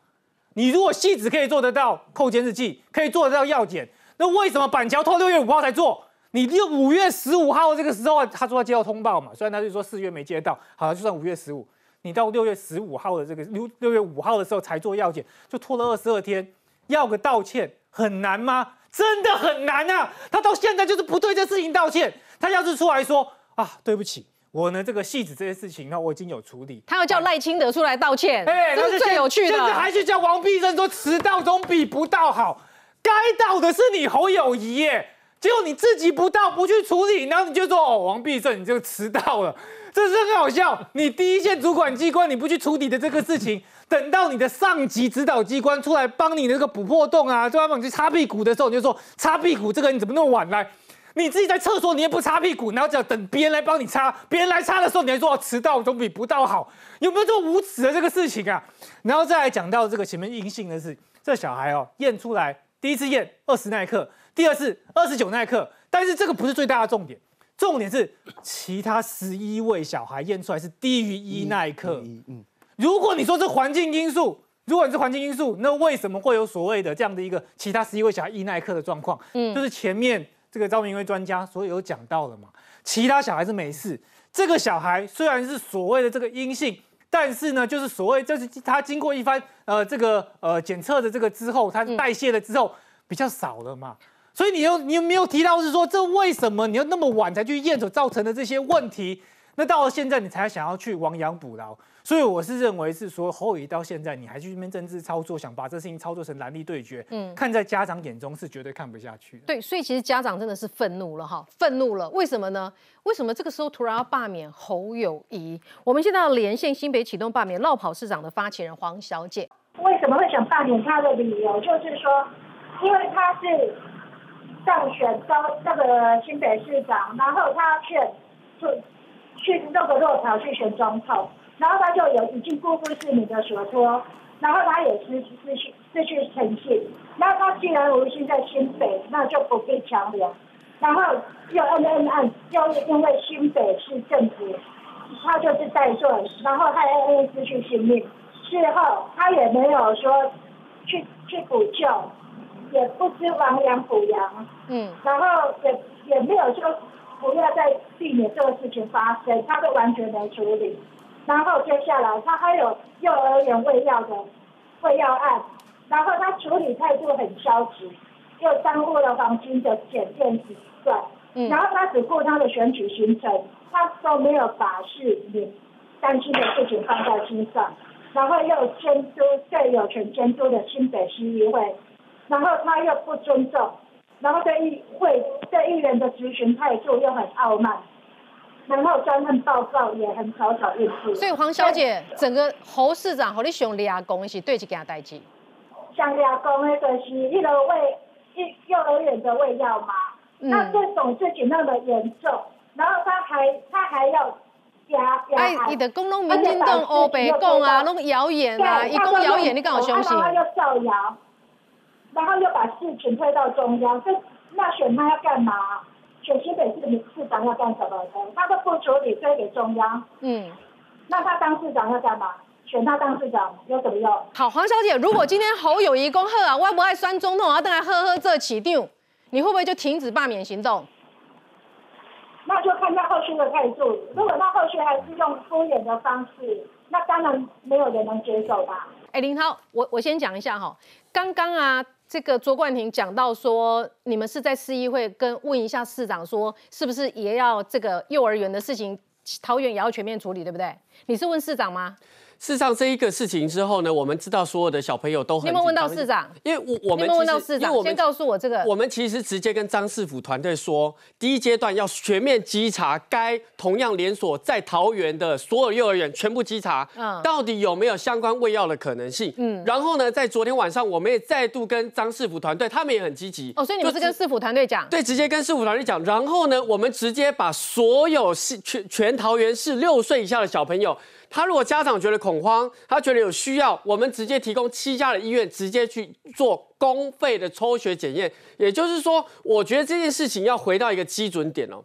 你如果戏子可以做得到扣监视器，可以做得到药检，那为什么板桥拖六月五号才做？你六五月十五号这个时候，他说他接到通报嘛，虽然他就说四月没接到，好，就算五月十五，你到六月十五号的这个六六月五号的时候才做药检，就拖了二十二天，要个道歉很难吗？真的很难啊！他到现在就是不对这事情道歉，他要是出来说啊，对不起。我呢，这个戏子这些事情呢，我已经有处理。他要叫赖清德出来道歉，哎，这是最有趣的。甚至还去叫王必胜说迟到总比不到好，该到的是你侯友谊耶，结果你自己不到，不去处理，然后你就说哦，王必胜你就迟到了，这是很好笑。你第一线主管机关你不去处理的这个事情，等到你的上级指导机关出来帮你那个补破洞啊，就帮你去擦屁股的时候，你就说擦屁股这个你怎么那么晚来？你自己在厕所你也不擦屁股，然后只要等别人来帮你擦，别人来擦的时候你还说迟到总比不到好，有没有这么无耻的这个事情啊？然后再来讲到这个前面阴性的是，这小孩哦验出来第一次验二十耐克，第二次二十九耐克，但是这个不是最大的重点，重点是其他十一位小孩验出来是低于一耐克。嗯，如果你说这环境因素。如果你是环境因素，那为什么会有所谓的这样的一个其他十一位小孩一耐克的状况？嗯，就是前面这个赵明威专家所有讲到了嘛，其他小孩是没事，这个小孩虽然是所谓的这个阴性，但是呢，就是所谓就是他经过一番呃这个呃检测的这个之后，他代谢了之后比较少了嘛，所以你又你又没有提到是说这为什么你要那么晚才去验所造成的这些问题？那到了现在你才想要去亡羊补牢？所以我是认为是说侯友谊到现在你还去那边政治操作，想把这事情操作成蓝绿对决，嗯，看在家长眼中是绝对看不下去的。对，所以其实家长真的是愤怒了哈，愤怒了。为什么呢？为什么这个时候突然要罢免侯友谊？我们现在要连线新北启动罢免绕跑市长的发起人黄小姐。为什么会想罢免他的理由，就是说，因为他是上选高那个新北市长，然后他去就去那个落桥去选总统。然后他就有已经辜负市民的所托，然后他也失失去失去诚信。那他既然无心在新北，那就不必强留。然后又恩恩案，又因为新北市政府，他就是在做，然后害恩恩失去性命。事后他也没有说去去补救，也不知亡羊补羊。嗯。然后也也没有说不要再避免这个事情发生，他都完全没处理。然后接下来他还有幼儿园喂药的喂药案，然后他处理态度很消极，又耽误了黄金的检验时段，然后他只顾他的选举行程，他都没有把市民担心的事情放在心上，然后又监督最有权监督的新北市议会，然后他又不尊重，然后对议会对议员的执行态度又很傲慢。然后专案报告也很草草应付。所以黄小姐，整个侯市长和你上俩公是对一件代志。想俩公的就是一个喂一幼儿园的喂药嘛，嗯那这种事情那么严重，然后他还他还要压压。哎，你的公农民进党欧北讲啊，弄谣言啊，一讲谣言你敢有相信。然后又造谣，然后又把事情推到中央，这那选他要干嘛？选新北市的市长要干什么？他都不处理，推给中央。嗯，那他当市长要干嘛？选他当市长有什么用？好，黄小姐，如果今天侯友谊恭贺啊，我不爱酸中统，我等来呵呵这起定，你会不会就停止罢免行动？那就看他后续的态度。如果他后续还是用敷衍的方式，那当然没有人能接受吧。哎，林涛，我我先讲一下哈，刚刚啊。这个卓冠廷讲到说，你们是在市议会跟问一下市长，说是不是也要这个幼儿园的事情，桃园也要全面处理，对不对？你是问市长吗？事实上，这一个事情之后呢，我们知道所有的小朋友都很。有没有问到市长？因为我我们问到市长，先告诉我这个。我们其实直接跟张市府团队说，第一阶段要全面稽查该同样连锁在桃园的所有幼儿园，全部稽查，嗯，到底有没有相关喂药的可能性？嗯，然后呢，在昨天晚上，我们也再度跟张市府团队，他们也很积极。哦，所以你们是跟市府团队讲？对，直接跟市府团队讲。然后呢，我们直接把所有市全全桃园市六岁以下的小朋友。他如果家长觉得恐慌，他觉得有需要，我们直接提供七家的医院直接去做公费的抽血检验。也就是说，我觉得这件事情要回到一个基准点哦。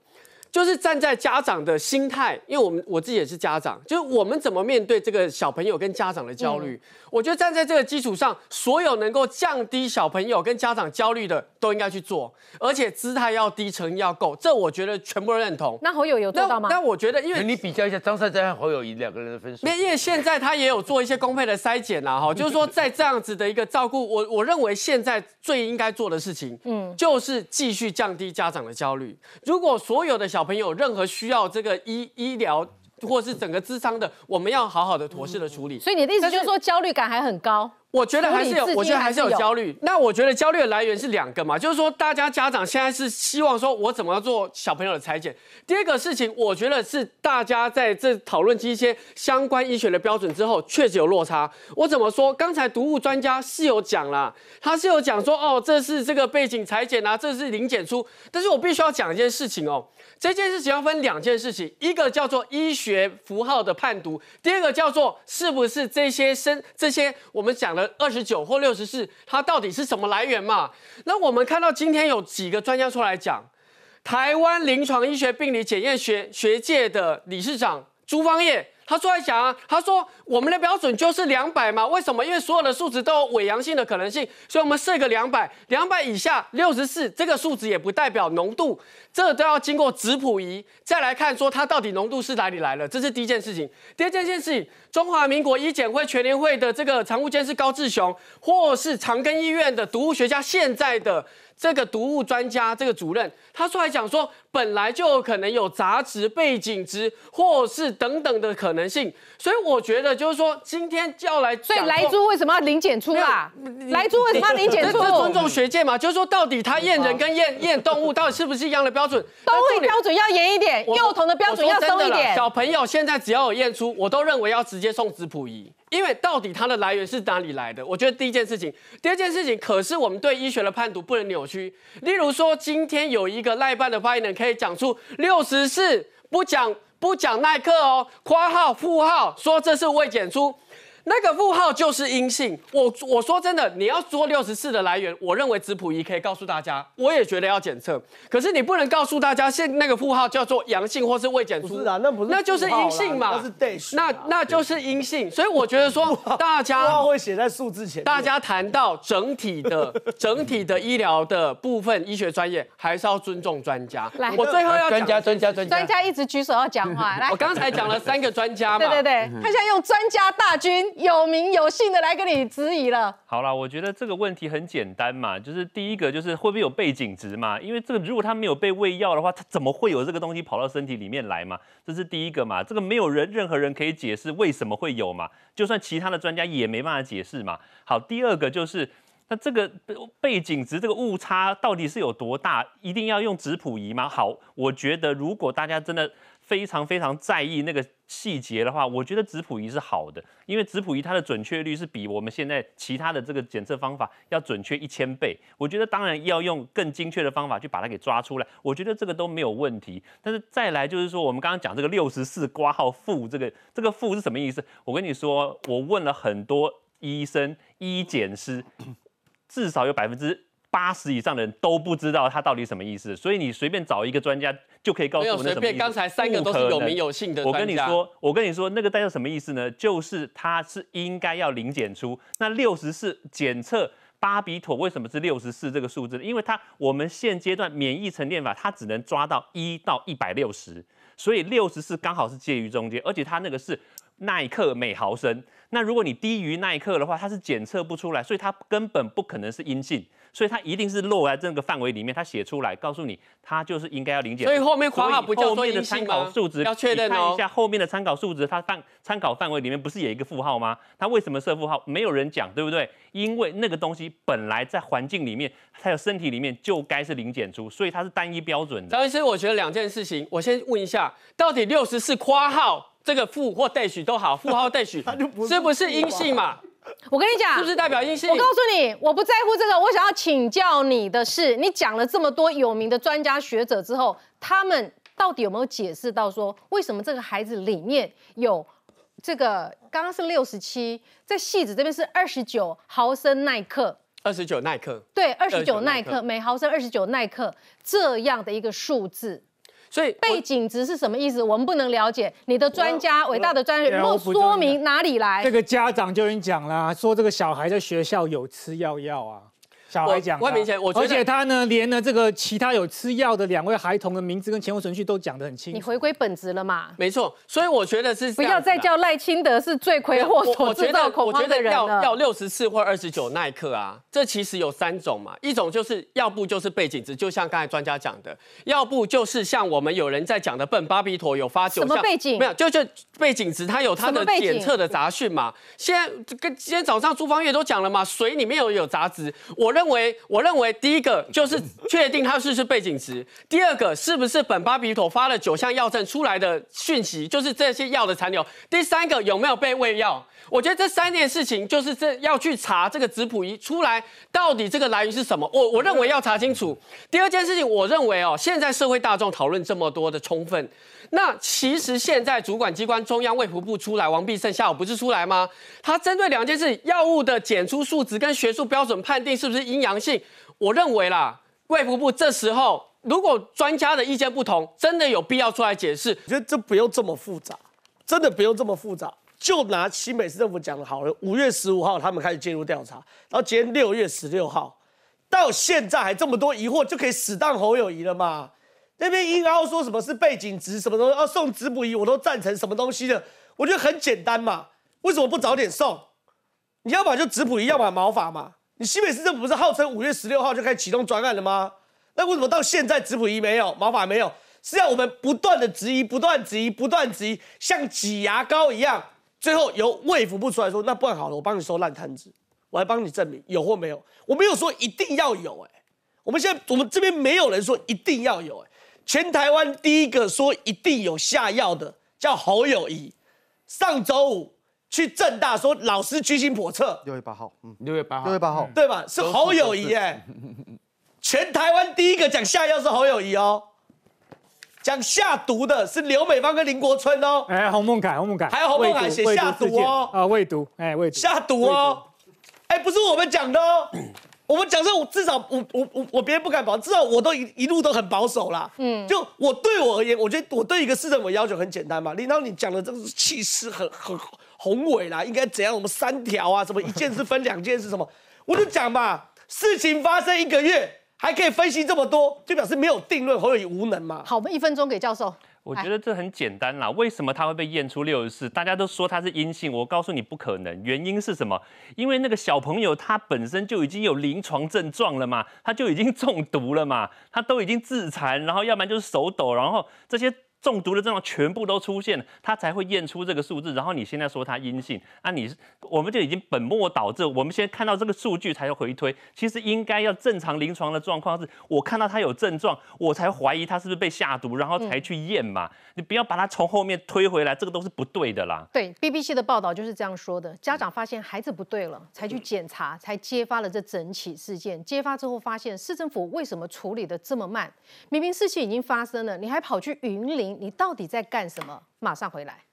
就是站在家长的心态，因为我们我自己也是家长，就是我们怎么面对这个小朋友跟家长的焦虑？我觉得站在这个基础上，所有能够降低小朋友跟家长焦虑的都应该去做，而且姿态要低，诚意要够，这我觉得全部都认同。那侯友有做到吗？那我觉得，因为你比较一下张善在和侯友谊两个人的分数，因为现在他也有做一些公费的筛检啦，哈，[laughs] 就是说在这样子的一个照顾，我我认为现在最应该做的事情，嗯，就是继续降低家长的焦虑。如果所有的小朋友任何需需要这个医医疗或是整个智商的，我们要好好的妥适的处理。所以你的意思就是说焦虑感还很高？我觉得还是有，我觉得还是有焦虑。那我觉得焦虑的来源是两个嘛，就是说大家家长现在是希望说我怎么样做小朋友的裁剪。第二个事情，我觉得是大家在这讨论一些相关医学的标准之后，确实有落差。我怎么说？刚才毒物专家是有讲啦，他是有讲说哦，这是这个背景裁剪啊，这是零检出。但是我必须要讲一件事情哦，这件事情要分两件事情，一个叫做医学符号的判读，第二个叫做是不是这些生这些我们讲的二十九或六十四，它到底是什么来源嘛？那我们看到今天有几个专家出来讲，台湾临床医学病理检验学学界的理事长朱芳业。他出来讲啊，他说我们的标准就是两百嘛，为什么？因为所有的数值都有伪阳性的可能性，所以我们设个两百，两百以下六十四这个数值也不代表浓度，这都要经过质谱仪再来看说它到底浓度是哪里来的，这是第一件事情。第二件事情，中华民国医检会全联会的这个常务监事高志雄，或是长庚医院的毒物学家现在的。这个毒物专家这个主任，他出来讲说，本来就有可能有杂质、背景值，或是等等的可能性，所以我觉得就是说，今天就要来，所以莱猪为什么要零检出啊？莱猪为什么要零检出？这尊重学界嘛，就是说到底他验人跟验验动物到底是不是一样的标准？动物标准要严一点，幼童的标准要松一点。小朋友现在只要有验出，我都认为要直接送质谱仪。因为到底它的来源是哪里来的？我觉得第一件事情，第二件事情，可是我们对医学的判读不能扭曲。例如说，今天有一个赖办的发言人可以讲出六十四不讲不讲耐克哦，括号负号说这是未检出。那个负号就是阴性。我我说真的，你要说六十四的来源，我认为质谱仪可以告诉大家，我也觉得要检测。可是你不能告诉大家，现那个负号叫做阳性或是未检出。是啊，那不是，那就是阴性嘛。那是 dash。那那就是阴性。所以我觉得说，大家 [laughs] 会写在数字前。大家谈到整体的 [laughs] 整体的医疗的部分，医学专业还是要尊重专家。来，我最后要专家专家专家专家一直举手要讲话。来，我刚才讲了三个专家嘛。[laughs] 对对对，他现在用专家大军，有名有。姓的来跟你质疑了。好了，我觉得这个问题很简单嘛，就是第一个就是会不会有背景值嘛？因为这个如果他没有被喂药的话，他怎么会有这个东西跑到身体里面来嘛？这是第一个嘛，这个没有人任何人可以解释为什么会有嘛，就算其他的专家也没办法解释嘛。好，第二个就是那这个背景值这个误差到底是有多大？一定要用质谱仪吗？好，我觉得如果大家真的。非常非常在意那个细节的话，我觉得质谱仪是好的，因为质谱仪它的准确率是比我们现在其他的这个检测方法要准确一千倍。我觉得当然要用更精确的方法去把它给抓出来，我觉得这个都没有问题。但是再来就是说，我们刚刚讲这个六十四挂号负这个这个负是什么意思？我跟你说，我问了很多医生、医检师，至少有百分之。八十以上的人都不知道它到底什么意思，所以你随便找一个专家就可以告诉我那什么意思。随便，刚才三个都是有名有姓的我跟你说，我跟你说，那个代表什么意思呢？就是它是应该要零检出。那六十四检测巴比妥为什么是六十四这个数字？因为它我们现阶段免疫沉淀法它只能抓到一到一百六十，所以六十四刚好是介于中间，而且它那个是耐克每毫升。那如果你低于那一刻的话，它是检测不出来，所以它根本不可能是阴性。所以它一定是落在这个范围里面，它写出来告诉你，它就是应该要零检。所以后面括号不叫做的参考数值要确认看一下后面的参考数值，它范参考范围里面不是有一个负号吗？它为什么设负号？没有人讲，对不对？因为那个东西本来在环境里面，还有身体里面就该是零检出，所以它是单一标准的。张医师，我觉得两件事情，我先问一下，到底六十四括号这个负或 dash 都好，负号 dash [laughs] 是不是阴性嘛？我跟你讲，是不是代表阴性？我告诉你，我不在乎这个。我想要请教你的是，你讲了这么多有名的专家学者之后，他们到底有没有解释到说，为什么这个孩子里面有这个刚刚是六十七，在细子这边是二十九毫升耐克，二十九耐克，对，二十九耐克每毫升二十九耐克这样的一个数字。所以背景值是什么意思？我们不能了解。你的专家，伟大的专家，能说明哪里来？这个家长就已经讲了，说这个小孩在学校有吃药药啊。小孩讲的，我很明显，我觉得而且他呢，连呢这个其他有吃药的两位孩童的名字跟前后程序都讲得很清楚。你回归本质了嘛？没错，所以我觉得是不要再叫赖清德是罪魁祸首制我觉得造恐慌我觉得要的人了。要六十四或二十九那一刻啊，这其实有三种嘛，一种就是要不就是背景值，就像刚才专家讲的，要不就是像我们有人在讲的笨巴比妥有发九项什么背景没有，就就背景值，它有它的检测的杂讯嘛。现在这跟今天早上朱芳月都讲了嘛，水里面有有杂质。我认认为，我认为第一个就是确定它是不是背景值，第二个是不是本巴比妥发了九项药证出来的讯息，就是这些药的残留。第三个有没有被喂药？我觉得这三件事情就是这要去查这个质谱仪出来到底这个来源是什么。我我认为要查清楚。第二件事情，我认为哦，现在社会大众讨论这么多的充分，那其实现在主管机关中央卫福部出来，王必胜下午不是出来吗？他针对两件事，药物的检出数值跟学术标准判定是不是阴阳性，我认为啦，卫福部这时候如果专家的意见不同，真的有必要出来解释。我觉得这不用这么复杂，真的不用这么复杂。就拿新北市政府讲的好了，五月十五号他们开始介入调查，然后今天六月十六号，到现在还这么多疑惑，就可以死当侯友谊了嘛？那边硬凹说什么是背景值，什么东西要送质补仪，我都赞成什么东西的，我觉得很简单嘛，为什么不早点送？你要么就直补仪，要么毛发嘛。你新北市政府不是号称五月十六号就开始启动专案了吗？那为什么到现在直补仪没有，毛发没有？是要我们不断的质疑，不断质疑，不断质疑，像挤牙膏一样，最后由卫福部出来说，那不然好了，我帮你收烂摊子，我来帮你证明有或没有，我没有说一定要有、哎，我们现在我们这边没有人说一定要有、哎，全台湾第一个说一定有下药的叫侯友谊，上周五去正大说老师居心叵测，六月八号，嗯，六月八号，六月八号，对吧？是侯友谊哎，全台湾第一个讲下药是侯友谊哦，讲下毒的是刘美芳跟林国春哦，哎，洪孟凯，洪孟凯，还有洪孟凯写下毒哦啊，未毒，哎，未读，下毒哦，哎，不是我们讲的哦，我们讲这我至少我我我我别人不敢保，至少我都一一路都很保守啦。嗯，就我对我而言，我觉得我对一个市政府要求很简单嘛。领导你讲的这个气势很很宏伟啦，应该怎样？我们三条啊，什么一件事分两件是什么？我就讲嘛，事情发生一个月还可以分析这么多，就表示没有定论，侯友宜无能嘛。好，我们一分钟给教授。我觉得这很简单啦，为什么他会被验出六十四？大家都说他是阴性，我告诉你不可能，原因是什么？因为那个小朋友他本身就已经有临床症状了嘛，他就已经中毒了嘛，他都已经自残，然后要不然就是手抖，然后这些。中毒的症状全部都出现了，他才会验出这个数字。然后你现在说他阴性，啊你，你我们就已经本末倒置。我们现在看到这个数据才要回推，其实应该要正常临床的状况是，我看到他有症状，我才怀疑他是不是被下毒，然后才去验嘛。你不要把他从后面推回来，这个都是不对的啦。对，BBC 的报道就是这样说的。家长发现孩子不对了，才去检查，才揭发了这整起事件。揭发之后发现，市政府为什么处理的这么慢？明明事情已经发生了，你还跑去云林，你到底在干什么？马上回来。